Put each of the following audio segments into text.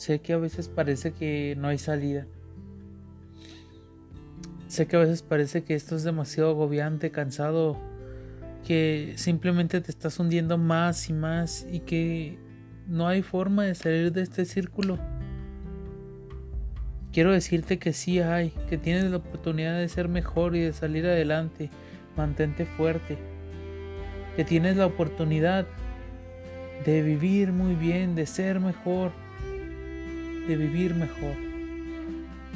Sé que a veces parece que no hay salida. Sé que a veces parece que esto es demasiado agobiante, cansado, que simplemente te estás hundiendo más y más y que no hay forma de salir de este círculo. Quiero decirte que sí hay, que tienes la oportunidad de ser mejor y de salir adelante. Mantente fuerte. Que tienes la oportunidad de vivir muy bien, de ser mejor, de vivir mejor.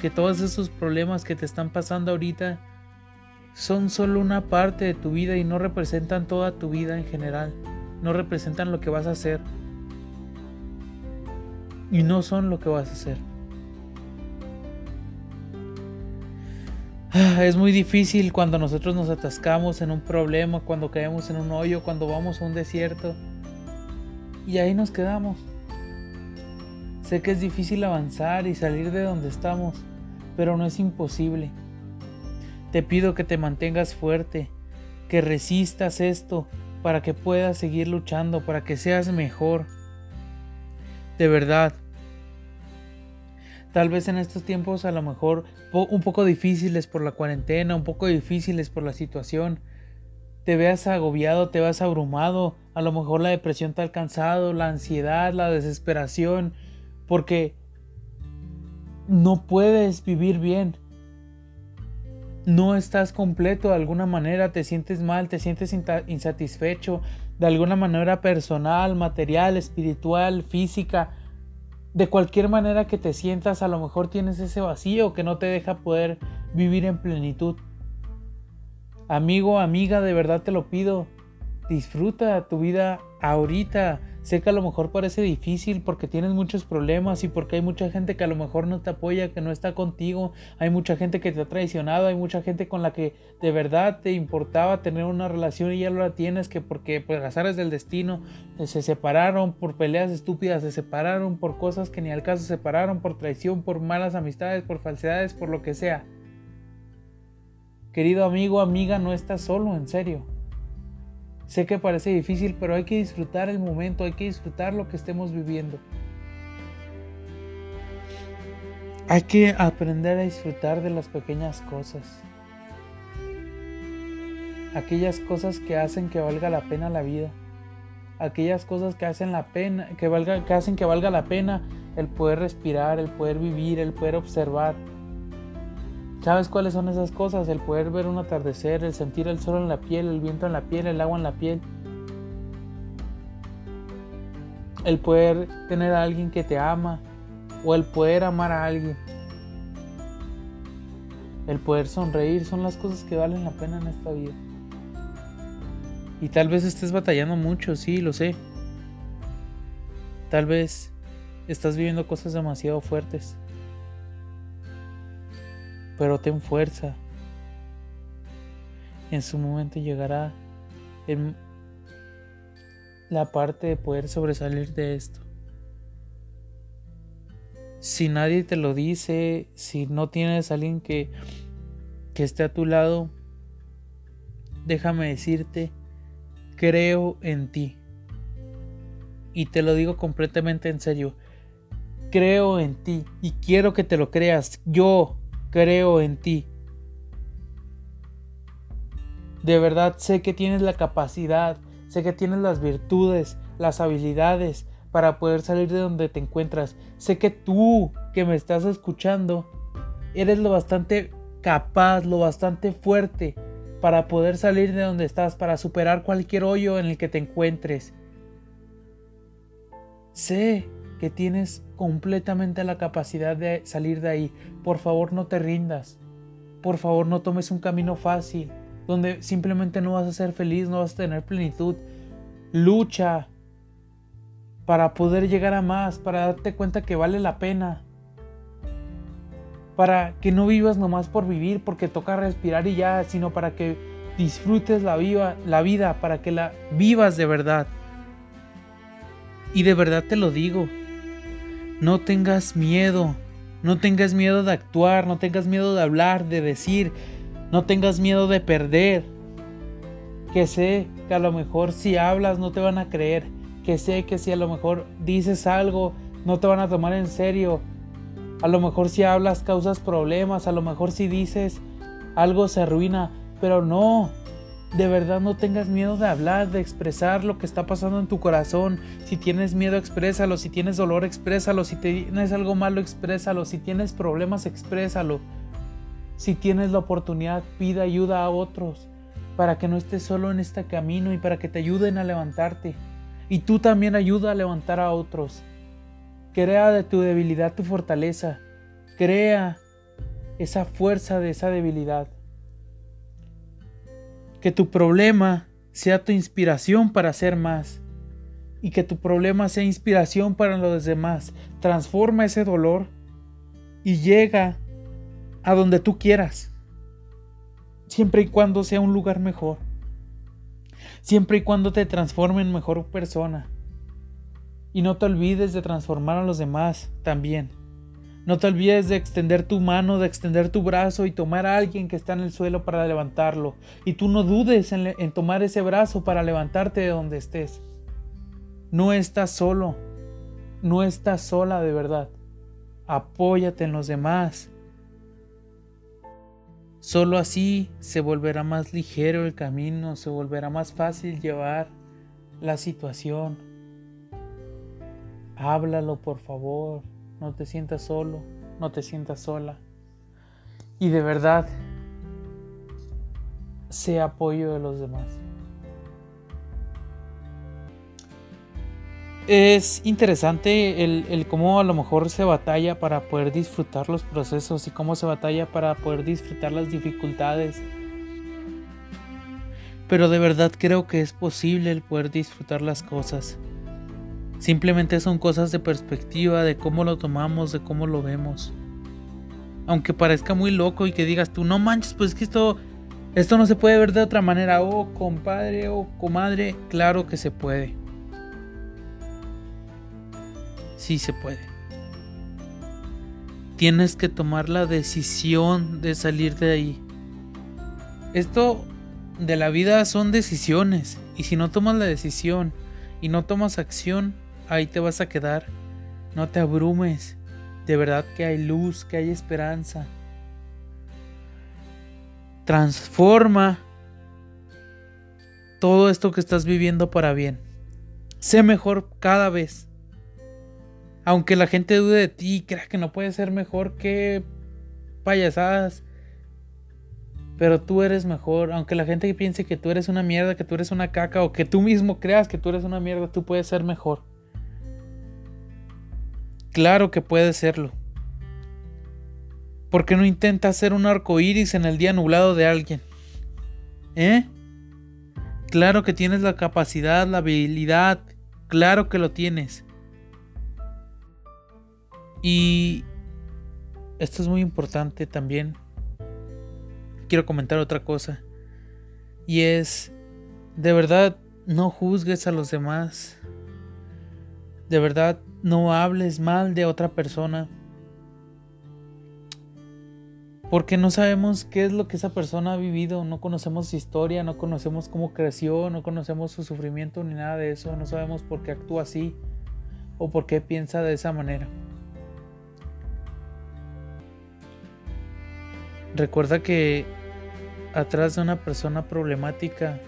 Que todos esos problemas que te están pasando ahorita son solo una parte de tu vida y no representan toda tu vida en general. No representan lo que vas a hacer. Y no son lo que vas a hacer. Ah, es muy difícil cuando nosotros nos atascamos en un problema, cuando caemos en un hoyo, cuando vamos a un desierto. Y ahí nos quedamos. Sé que es difícil avanzar y salir de donde estamos, pero no es imposible. Te pido que te mantengas fuerte, que resistas esto para que puedas seguir luchando, para que seas mejor. De verdad, Tal vez en estos tiempos a lo mejor un poco difíciles por la cuarentena, un poco difíciles por la situación, te veas agobiado, te veas abrumado, a lo mejor la depresión te ha alcanzado, la ansiedad, la desesperación, porque no puedes vivir bien. No estás completo de alguna manera, te sientes mal, te sientes insatisfecho de alguna manera personal, material, espiritual, física de cualquier manera que te sientas, a lo mejor tienes ese vacío que no te deja poder vivir en plenitud. Amigo, amiga, de verdad te lo pido. Disfruta tu vida ahorita. Sé que a lo mejor parece difícil porque tienes muchos problemas y porque hay mucha gente que a lo mejor no te apoya, que no está contigo, hay mucha gente que te ha traicionado, hay mucha gente con la que de verdad te importaba tener una relación y ya no la tienes, que porque pues azares del destino eh, se separaron por peleas estúpidas, se separaron por cosas que ni al caso se separaron, por traición, por malas amistades, por falsedades, por lo que sea. Querido amigo, amiga, no estás solo, en serio. Sé que parece difícil, pero hay que disfrutar el momento, hay que disfrutar lo que estemos viviendo. Hay que aprender a disfrutar de las pequeñas cosas. Aquellas cosas que hacen que valga la pena la vida. Aquellas cosas que hacen la pena, que, valga, que hacen que valga la pena el poder respirar, el poder vivir, el poder observar, ¿Sabes cuáles son esas cosas? El poder ver un atardecer, el sentir el sol en la piel, el viento en la piel, el agua en la piel. El poder tener a alguien que te ama o el poder amar a alguien. El poder sonreír son las cosas que valen la pena en esta vida. Y tal vez estés batallando mucho, sí, lo sé. Tal vez estás viviendo cosas demasiado fuertes pero ten fuerza. En su momento llegará la parte de poder sobresalir de esto. Si nadie te lo dice, si no tienes a alguien que, que esté a tu lado, déjame decirte, creo en ti. Y te lo digo completamente en serio. Creo en ti y quiero que te lo creas. Yo creo en ti. De verdad sé que tienes la capacidad, sé que tienes las virtudes, las habilidades para poder salir de donde te encuentras. Sé que tú que me estás escuchando, eres lo bastante capaz, lo bastante fuerte para poder salir de donde estás, para superar cualquier hoyo en el que te encuentres. Sé que tienes completamente la capacidad de salir de ahí. Por favor no te rindas. Por favor no tomes un camino fácil, donde simplemente no vas a ser feliz, no vas a tener plenitud. Lucha para poder llegar a más, para darte cuenta que vale la pena. Para que no vivas nomás por vivir, porque toca respirar y ya, sino para que disfrutes la, la vida, para que la vivas de verdad. Y de verdad te lo digo, no tengas miedo, no tengas miedo de actuar, no tengas miedo de hablar, de decir, no tengas miedo de perder. Que sé que a lo mejor si hablas no te van a creer, que sé que si a lo mejor dices algo no te van a tomar en serio. A lo mejor si hablas causas problemas, a lo mejor si dices algo se arruina, pero no, de verdad no tengas miedo de hablar, de expresar lo que está pasando en tu corazón. Si tienes miedo, exprésalo. Si tienes dolor, exprésalo. Si tienes algo malo, exprésalo. Si tienes problemas, exprésalo. Si tienes la oportunidad, pida ayuda a otros para que no estés solo en este camino y para que te ayuden a levantarte. Y tú también ayuda a levantar a otros. Crea de tu debilidad tu fortaleza. Crea esa fuerza de esa debilidad. Que tu problema sea tu inspiración para hacer más. Y que tu problema sea inspiración para los demás. Transforma ese dolor y llega a donde tú quieras. Siempre y cuando sea un lugar mejor. Siempre y cuando te transforme en mejor persona. Y no te olvides de transformar a los demás también. No te olvides de extender tu mano, de extender tu brazo y tomar a alguien que está en el suelo para levantarlo. Y tú no dudes en, tomar ese brazo para levantarte de donde estés. No estás solo. No estás sola de verdad. Apóyate en los demás. Solo así se volverá más ligero el camino, se volverá más fácil llevar la situación. Háblalo, por favor no te sientas solo, no te sientas sola. Y de verdad, sea apoyo de los demás. Es interesante el, el, cómo a lo mejor se batalla para poder disfrutar los procesos y cómo se batalla para poder disfrutar las dificultades. Pero de verdad creo que es posible el poder disfrutar las cosas. Simplemente son cosas de perspectiva, de cómo lo tomamos, de cómo lo vemos. Aunque parezca muy loco y que digas tú, no manches, pues que esto, esto no se puede ver de otra manera. Oh, compadre, oh, comadre, claro que se puede. Sí se puede. Tienes que tomar la decisión de salir de ahí. Esto de la vida son decisiones. Y si no tomas la decisión y no tomas acción, ahí te vas a quedar. No te abrumes. De verdad que hay luz, que hay esperanza. Transforma todo esto que estás viviendo para bien. Sé mejor cada vez. Aunque la gente dude de ti, crea que no puede ser mejor que payasadas. Pero tú eres mejor. Aunque la gente piense que tú eres una mierda, que tú eres una caca, o que tú mismo creas que tú eres una mierda, tú puedes ser mejor. Claro que puede serlo. ¿Por qué no intenta hacer un arco iris en el día nublado de alguien? ¿Eh? Claro que tienes la capacidad, la habilidad. Claro que lo tienes. Y esto es muy importante también. Quiero comentar otra cosa. Y es, de verdad, no juzgues a los demás. De verdad, no hables mal de otra persona. Porque no sabemos qué es lo que esa persona ha vivido, no conocemos su historia, no conocemos cómo creció, no conocemos su sufrimiento ni nada de eso, no sabemos por qué actúa así o por qué piensa de esa manera. Recuerda que atrás de una persona problemática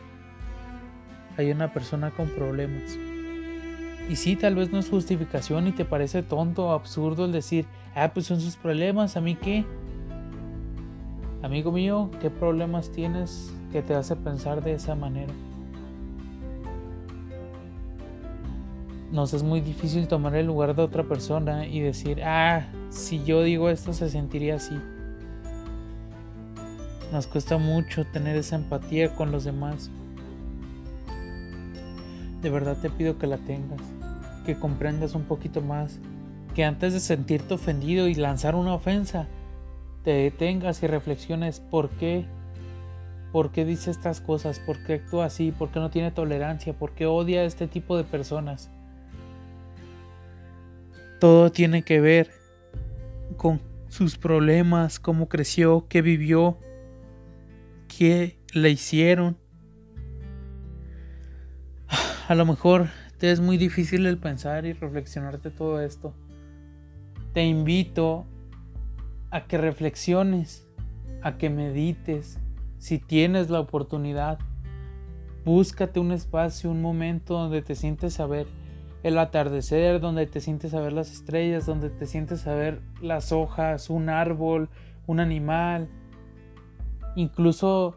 hay una persona con problemas. Y sí, tal vez no es justificación y te parece tonto o absurdo el decir, ah, pues son sus problemas, ¿a mí qué? Amigo mío, ¿qué problemas tienes que te hace pensar de esa manera? Nos es muy difícil tomar el lugar de otra persona y decir, ah, si yo digo esto se sentiría así. Nos cuesta mucho tener esa empatía con los demás. De verdad te pido que la tengas que comprendas un poquito más, que antes de sentirte ofendido y lanzar una ofensa, te detengas y reflexiones por qué, por qué dice estas cosas, por qué actúa así, por qué no tiene tolerancia, por qué odia a este tipo de personas. Todo tiene que ver con sus problemas, cómo creció, qué vivió, qué le hicieron. A lo mejor te es muy difícil el pensar y reflexionarte todo esto. te invito a que reflexiones, a que medites, si tienes la oportunidad. Búscate un espacio, un momento donde te sientes a ver el atardecer, donde te sientes a ver las estrellas, donde te sientes a ver las hojas, un árbol, un animal, incluso,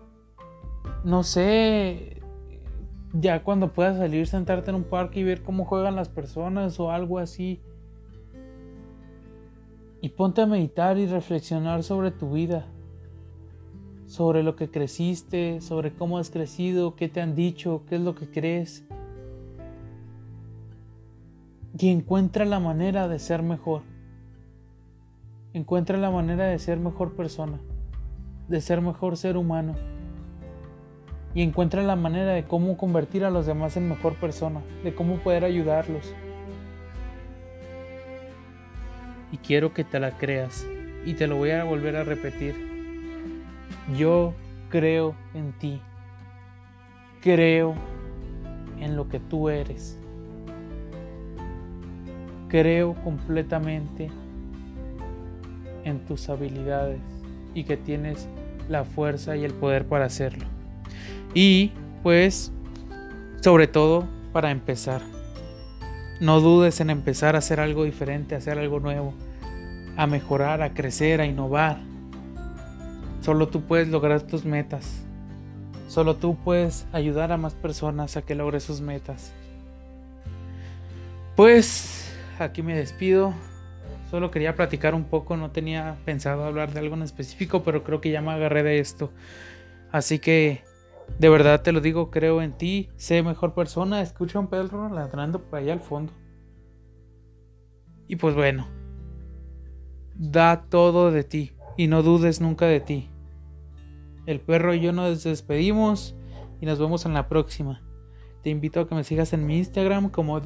no sé, ya cuando puedas salir, sentarte en un parque y ver cómo juegan las personas o algo así. Y ponte a meditar y reflexionar sobre tu vida, sobre lo que creciste, sobre cómo has crecido, qué te han dicho, qué es lo que crees. Y encuentra la manera de ser mejor. Encuentra la manera de ser mejor persona, de ser mejor ser humano. Y encuentra la manera de cómo convertir a los demás en mejor persona, de cómo poder ayudarlos. Y quiero que te la creas. Y te lo voy a volver a repetir. Yo creo en ti. Creo en lo que tú eres. Creo completamente en tus habilidades y que tienes la fuerza y el poder para hacerlo. Y pues, sobre todo, para empezar. No dudes en empezar a hacer algo diferente, a hacer algo nuevo, a mejorar, a crecer, a innovar. Solo tú puedes lograr tus metas. Solo tú puedes ayudar a más personas a que logren sus metas. Pues aquí me despido. Solo quería platicar un poco, no tenía pensado hablar de algo en específico, pero creo que ya me agarré de esto. Así que, de verdad te lo digo, creo en ti, sé mejor persona, escucha un perro ladrando por allá al fondo. Y pues bueno, da todo de ti y no dudes nunca de ti. El perro y yo nos despedimos y nos vemos en la próxima. Te invito a que me sigas en mi Instagram como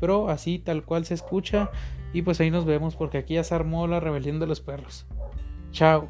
Pro, así tal cual se escucha. Y pues ahí nos vemos porque aquí ya se armó la rebelión de los perros. Chao.